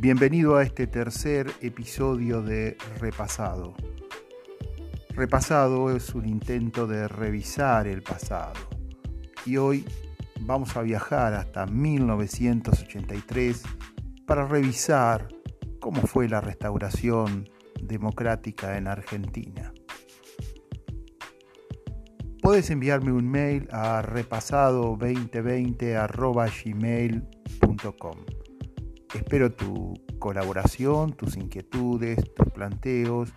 Bienvenido a este tercer episodio de Repasado. Repasado es un intento de revisar el pasado y hoy vamos a viajar hasta 1983 para revisar cómo fue la restauración democrática en Argentina. Puedes enviarme un mail a repasado2020.gmail.com Espero tu colaboración, tus inquietudes, tus planteos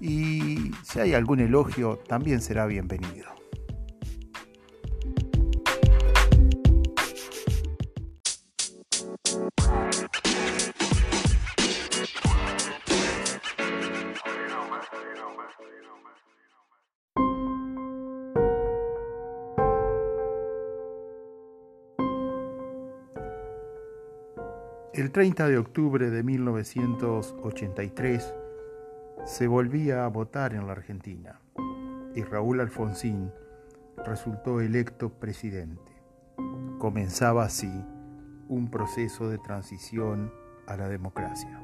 y si hay algún elogio también será bienvenido. El 30 de octubre de 1983 se volvía a votar en la Argentina y Raúl Alfonsín resultó electo presidente. Comenzaba así un proceso de transición a la democracia.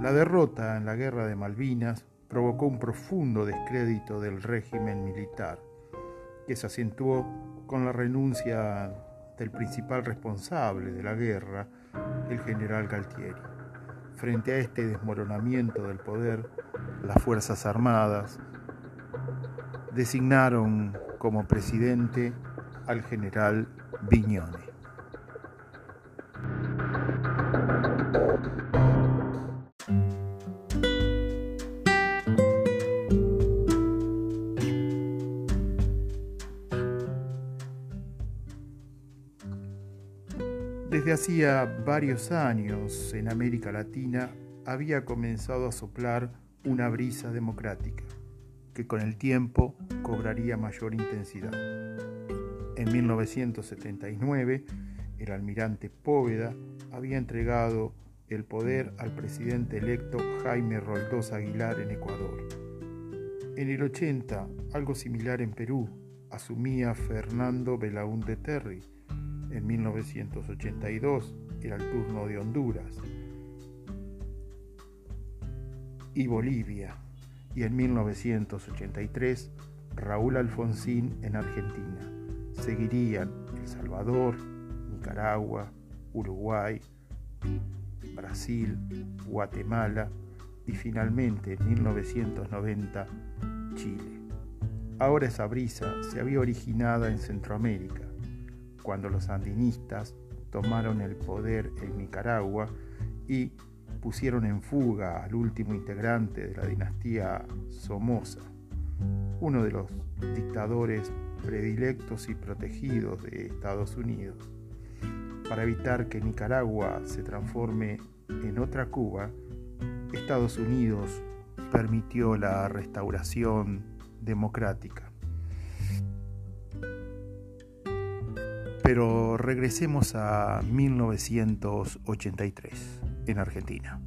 La derrota en la guerra de Malvinas provocó un profundo descrédito del régimen militar, que se acentuó con la renuncia del principal responsable de la guerra, el general Galtieri. Frente a este desmoronamiento del poder, las Fuerzas Armadas designaron como presidente al general Viñone. Desde hacía varios años en América Latina había comenzado a soplar una brisa democrática que con el tiempo cobraría mayor intensidad. En 1979, el almirante Póveda había entregado el poder al presidente electo Jaime Roldós Aguilar en Ecuador. En el 80, algo similar en Perú, asumía Fernando Belaúnde Terry, en 1982 era el turno de Honduras y Bolivia. Y en 1983 Raúl Alfonsín en Argentina. Seguirían El Salvador, Nicaragua, Uruguay, Brasil, Guatemala y finalmente en 1990 Chile. Ahora esa brisa se había originado en Centroamérica cuando los sandinistas tomaron el poder en Nicaragua y pusieron en fuga al último integrante de la dinastía Somoza, uno de los dictadores predilectos y protegidos de Estados Unidos. Para evitar que Nicaragua se transforme en otra Cuba, Estados Unidos permitió la restauración democrática. Pero regresemos a 1983, en Argentina.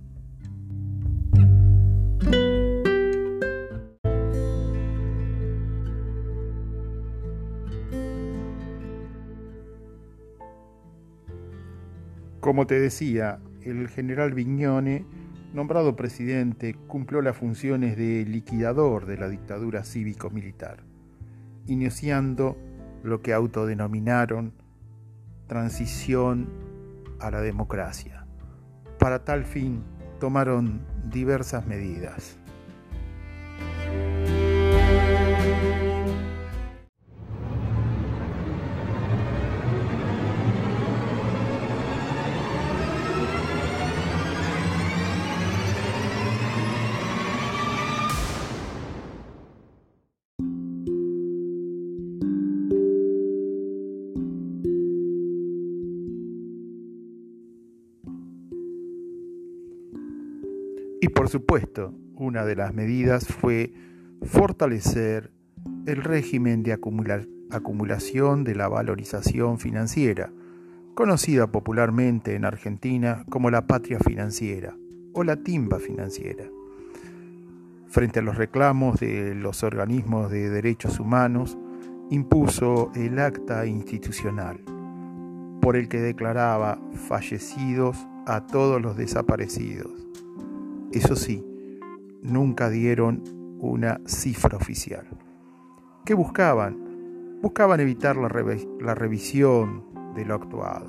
Como te decía, el general Vignone, nombrado presidente, cumplió las funciones de liquidador de la dictadura cívico-militar, iniciando lo que autodenominaron transición a la democracia. Para tal fin tomaron diversas medidas. Y por supuesto, una de las medidas fue fortalecer el régimen de acumulación de la valorización financiera, conocida popularmente en Argentina como la patria financiera o la timba financiera. Frente a los reclamos de los organismos de derechos humanos, impuso el acta institucional, por el que declaraba fallecidos a todos los desaparecidos. Eso sí, nunca dieron una cifra oficial. ¿Qué buscaban? Buscaban evitar la, la revisión de lo actuado.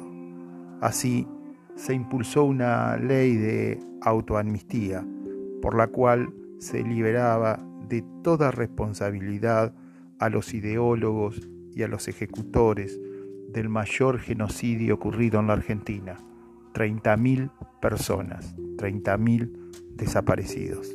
Así se impulsó una ley de autoamnistía por la cual se liberaba de toda responsabilidad a los ideólogos y a los ejecutores del mayor genocidio ocurrido en la Argentina. 30.000 personas, 30.000 desaparecidos.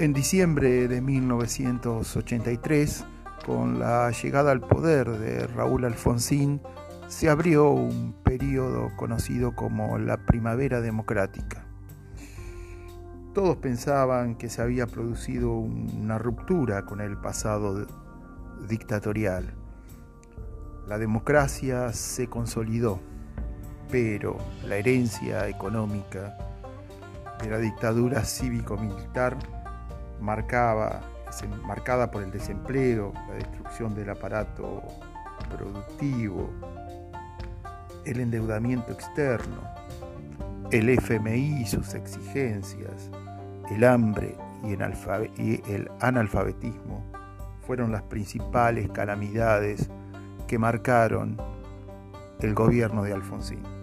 En diciembre de 1983, con la llegada al poder de Raúl Alfonsín, se abrió un periodo conocido como la Primavera Democrática. Todos pensaban que se había producido una ruptura con el pasado dictatorial. La democracia se consolidó, pero la herencia económica de la dictadura cívico-militar marcaba, marcada por el desempleo, la destrucción del aparato productivo, el endeudamiento externo, el FMI y sus exigencias, el hambre y el analfabetismo fueron las principales calamidades que marcaron el gobierno de Alfonsín.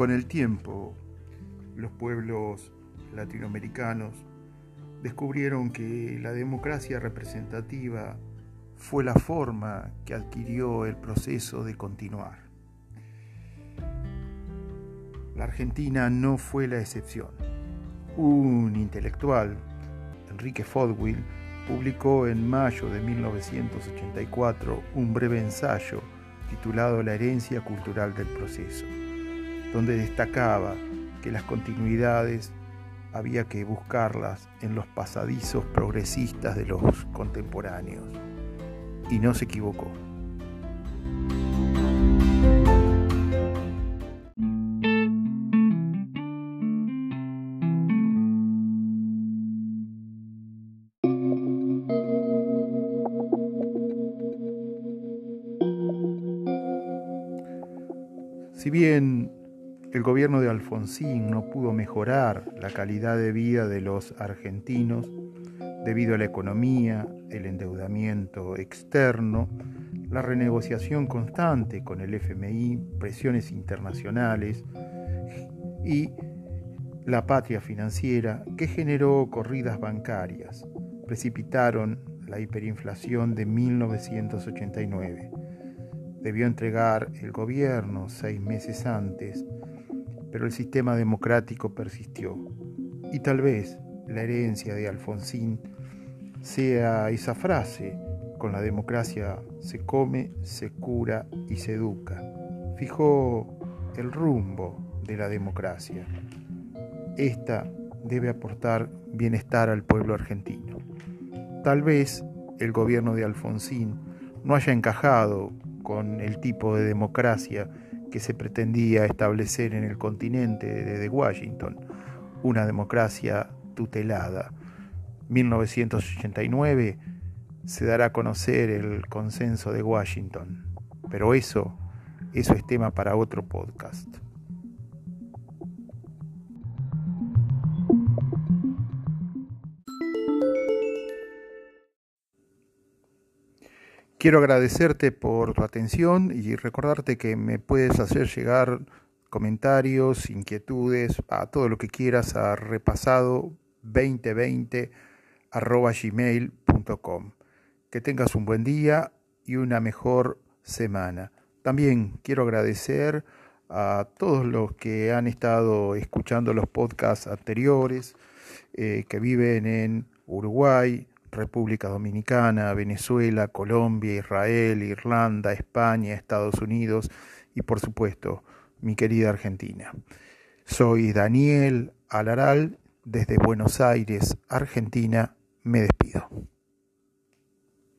Con el tiempo, los pueblos latinoamericanos descubrieron que la democracia representativa fue la forma que adquirió el proceso de continuar. La Argentina no fue la excepción. Un intelectual, Enrique Fodwill, publicó en mayo de 1984 un breve ensayo titulado La herencia cultural del proceso donde destacaba que las continuidades había que buscarlas en los pasadizos progresistas de los contemporáneos. Y no se equivocó. Si bien el gobierno de Alfonsín no pudo mejorar la calidad de vida de los argentinos debido a la economía, el endeudamiento externo, la renegociación constante con el FMI, presiones internacionales y la patria financiera que generó corridas bancarias, precipitaron la hiperinflación de 1989. Debió entregar el gobierno seis meses antes pero el sistema democrático persistió. Y tal vez la herencia de Alfonsín sea esa frase, con la democracia se come, se cura y se educa. Fijó el rumbo de la democracia. Esta debe aportar bienestar al pueblo argentino. Tal vez el gobierno de Alfonsín no haya encajado con el tipo de democracia que se pretendía establecer en el continente desde Washington, una democracia tutelada. 1989 se dará a conocer el consenso de Washington, pero eso, eso es tema para otro podcast. Quiero agradecerte por tu atención y recordarte que me puedes hacer llegar comentarios, inquietudes, a todo lo que quieras a repasado 2020 gmail.com. Que tengas un buen día y una mejor semana. También quiero agradecer a todos los que han estado escuchando los podcasts anteriores, eh, que viven en Uruguay, República Dominicana, Venezuela, Colombia, Israel, Irlanda, España, Estados Unidos y por supuesto mi querida Argentina. Soy Daniel Alaral, desde Buenos Aires, Argentina, me despido.